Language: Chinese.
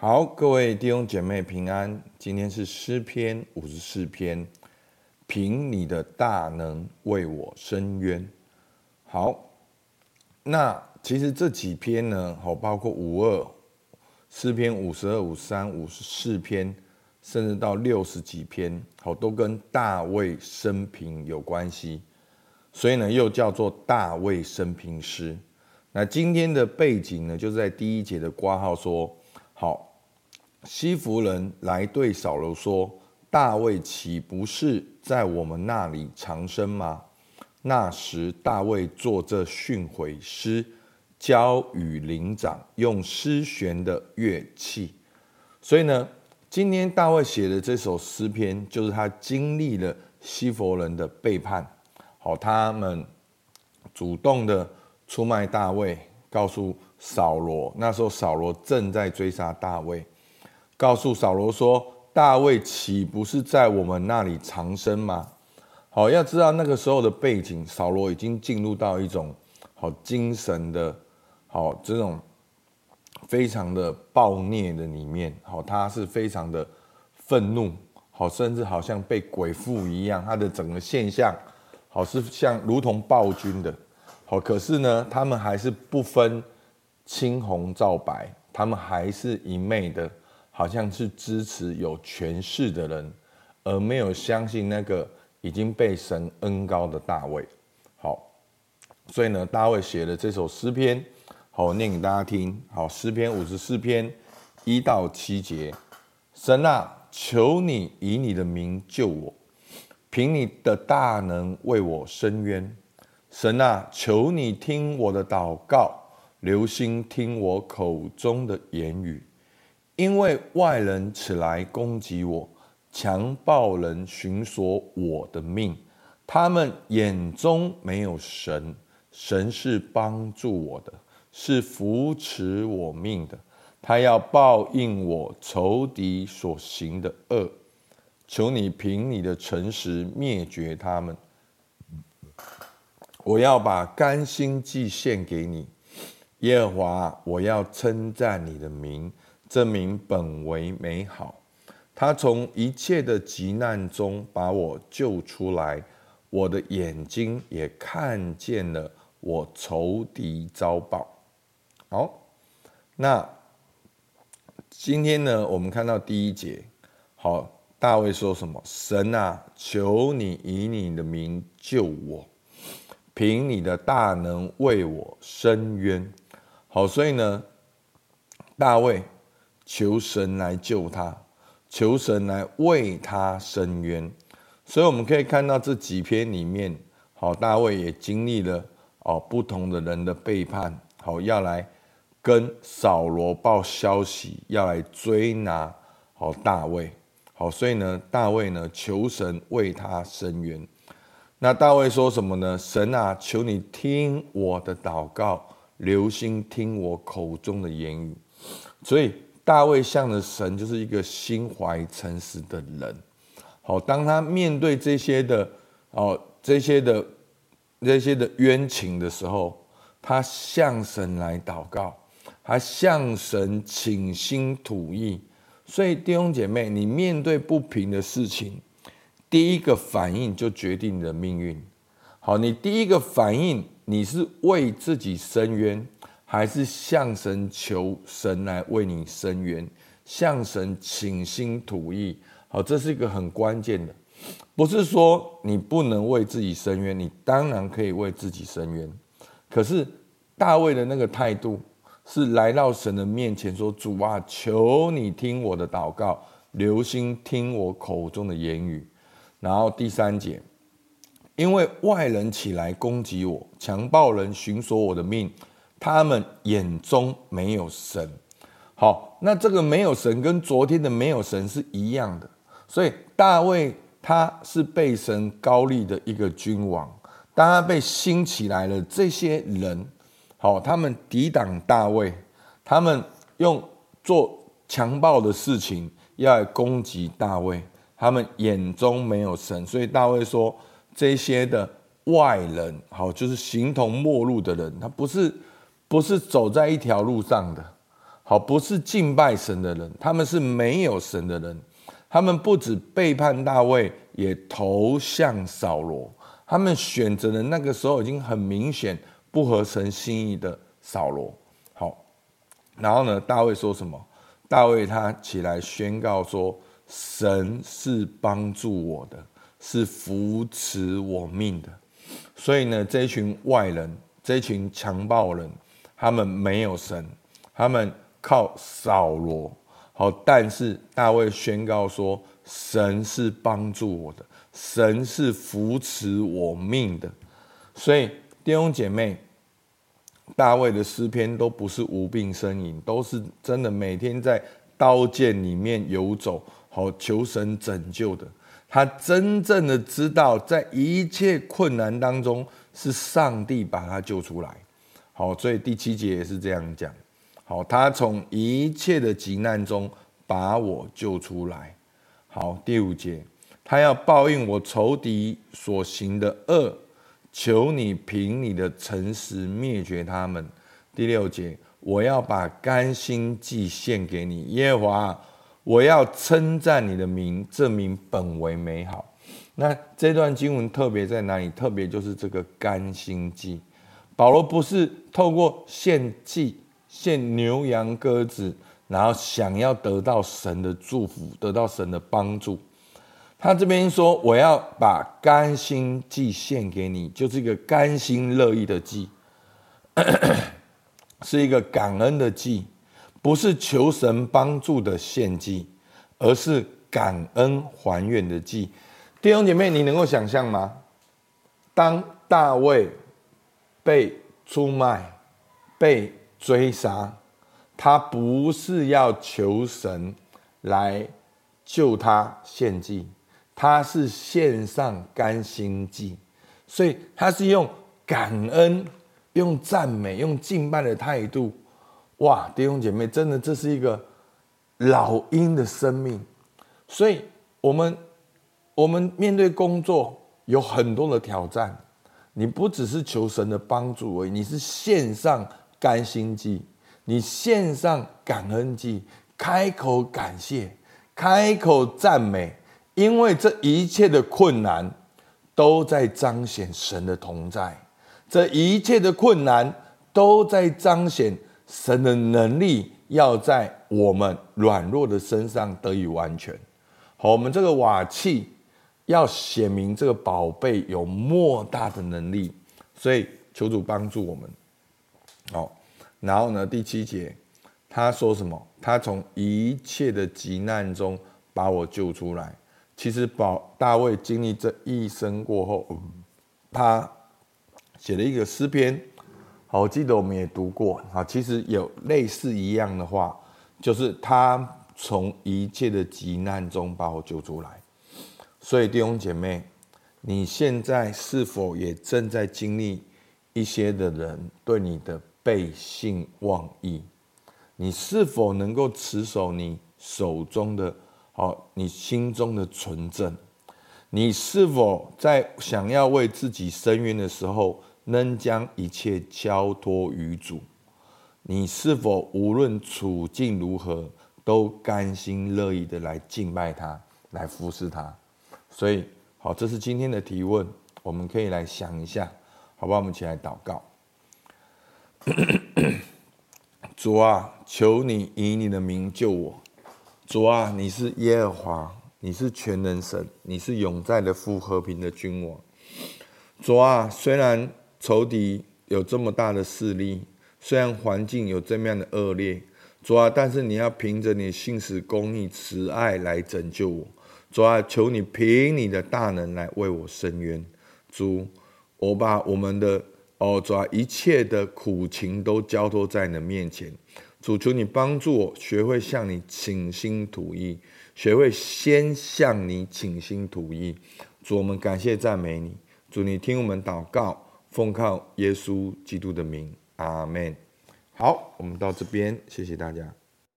好，各位弟兄姐妹平安。今天是诗篇五十四篇，凭你的大能为我伸冤。好，那其实这几篇呢，好，包括五二诗篇五十二、五三、五十四篇，甚至到六十几篇，好，都跟大卫生平有关系，所以呢，又叫做大卫生平诗。那今天的背景呢，就是在第一节的挂号说，好。西弗人来对扫罗说：“大卫岂不是在我们那里长生吗？”那时大卫作这训诲诗，交与灵长，用诗弦的乐器。所以呢，今天大卫写的这首诗篇，就是他经历了西弗人的背叛。好，他们主动的出卖大卫，告诉扫罗，那时候扫罗正在追杀大卫。告诉扫罗说：“大卫岂不是在我们那里藏身吗？”好，要知道那个时候的背景，扫罗已经进入到一种好精神的，好这种非常的暴虐的里面。好，他是非常的愤怒，好，甚至好像被鬼附一样。他的整个现象，好是像如同暴君的。好，可是呢，他们还是不分青红皂白，他们还是一昧的。好像是支持有权势的人，而没有相信那个已经被神恩膏的大卫。好，所以呢，大卫写了这首诗篇，好，念给大家听。好，诗篇五十四篇一到七节：神啊，求你以你的名救我，凭你的大能为我伸冤。神啊，求你听我的祷告，留心听我口中的言语。因为外人起来攻击我，强暴人寻索我的命，他们眼中没有神，神是帮助我的，是扶持我命的，他要报应我仇敌所行的恶，求你凭你的诚实灭绝他们。我要把甘心祭献给你，耶和华，我要称赞你的名。证明本为美好，他从一切的急难中把我救出来，我的眼睛也看见了我仇敌遭报。好，那今天呢，我们看到第一节，好，大卫说什么？神啊，求你以你的名救我，凭你的大能为我伸冤。好，所以呢，大卫。求神来救他，求神来为他伸冤，所以我们可以看到这几篇里面，好，大卫也经历了哦不同的人的背叛，好，要来跟扫罗报消息，要来追拿好大卫，好，所以呢，大卫呢求神为他伸冤。那大卫说什么呢？神啊，求你听我的祷告，留心听我口中的言语，所以。大卫向的神就是一个心怀诚实的人。好，当他面对这些的哦，这些的这些的冤情的时候，他向神来祷告，他向神倾心吐意。所以弟兄姐妹，你面对不平的事情，第一个反应就决定你的命运。好，你第一个反应，你是为自己伸冤。还是向神求神来为你伸冤，向神倾心吐意。好，这是一个很关键的，不是说你不能为自己伸冤，你当然可以为自己伸冤。可是大卫的那个态度是来到神的面前说：“主啊，求你听我的祷告，留心听我口中的言语。”然后第三节，因为外人起来攻击我，强暴人寻索我的命。他们眼中没有神，好，那这个没有神跟昨天的没有神是一样的，所以大卫他是被神高立的一个君王，当他被兴起来了，这些人，好，他们抵挡大卫，他们用做强暴的事情要来攻击大卫，他们眼中没有神，所以大卫说这些的外人，好，就是形同陌路的人，他不是。不是走在一条路上的，好，不是敬拜神的人，他们是没有神的人。他们不止背叛大卫，也投向扫罗。他们选择了那个时候已经很明显不合神心意的扫罗。好，然后呢，大卫说什么？大卫他起来宣告说：“神是帮助我的，是扶持我命的。”所以呢，这群外人，这群强暴人，他们没有神，他们。靠扫罗，好，但是大卫宣告说：“神是帮助我的，神是扶持我命的。”所以弟兄姐妹，大卫的诗篇都不是无病呻吟，都是真的每天在刀剑里面游走，好求神拯救的。他真正的知道，在一切困难当中，是上帝把他救出来。好，所以第七节也是这样讲。好，他从一切的急难中把我救出来。好，第五节，他要报应我仇敌所行的恶，求你凭你的诚实灭绝他们。第六节，我要把甘心祭献给你，耶和华，我要称赞你的名，这名本为美好。那这段经文特别在哪里？特别就是这个甘心祭。保罗不是透过献祭。献牛羊鸽子，然后想要得到神的祝福，得到神的帮助。他这边说：“我要把甘心祭献给你，就是一个甘心乐意的祭，是一个感恩的祭，不是求神帮助的献祭，而是感恩还愿的祭。”弟兄姐妹，你能够想象吗？当大卫被出卖，被追杀他，不是要求神来救他献祭，他是献上甘心祭，所以他是用感恩、用赞美、用敬拜的态度。哇，弟兄姐妹，真的这是一个老鹰的生命。所以，我们我们面对工作有很多的挑战，你不只是求神的帮助而已，你是献上。甘心祭，你献上感恩祭，开口感谢，开口赞美，因为这一切的困难都在彰显神的同在，这一切的困难都在彰显神的能力，要在我们软弱的身上得以完全。好，我们这个瓦器要显明这个宝贝有莫大的能力，所以求主帮助我们。好，然后呢？第七节，他说什么？他从一切的急难中把我救出来。其实，保大卫经历这一生过后，他写了一个诗篇。好，我记得我们也读过。好，其实有类似一样的话，就是他从一切的急难中把我救出来。所以弟兄姐妹，你现在是否也正在经历一些的人对你的？背信忘义，你是否能够持守你手中的，好，你心中的纯正？你是否在想要为自己伸冤的时候，能将一切交托于主？你是否无论处境如何，都甘心乐意的来敬拜他，来服侍他？所以，好，这是今天的提问，我们可以来想一下，好不好？我们一起来祷告。主啊，求你以你的名救我。主啊，你是耶和华，你是全能神，你是永在的父，和平的君王。主啊，虽然仇敌有这么大的势力，虽然环境有这么样的恶劣，主啊，但是你要凭着你信实、公义、慈爱来拯救我。主啊，求你凭你的大能来为我伸冤。主，我把我们的。哦，主啊，一切的苦情都交托在你的面前。主，求你帮助我，学会向你倾心吐意，学会先向你倾心吐意。主，我们感谢赞美你。主，你听我们祷告，奉靠耶稣基督的名，阿门。好，我们到这边，谢谢大家。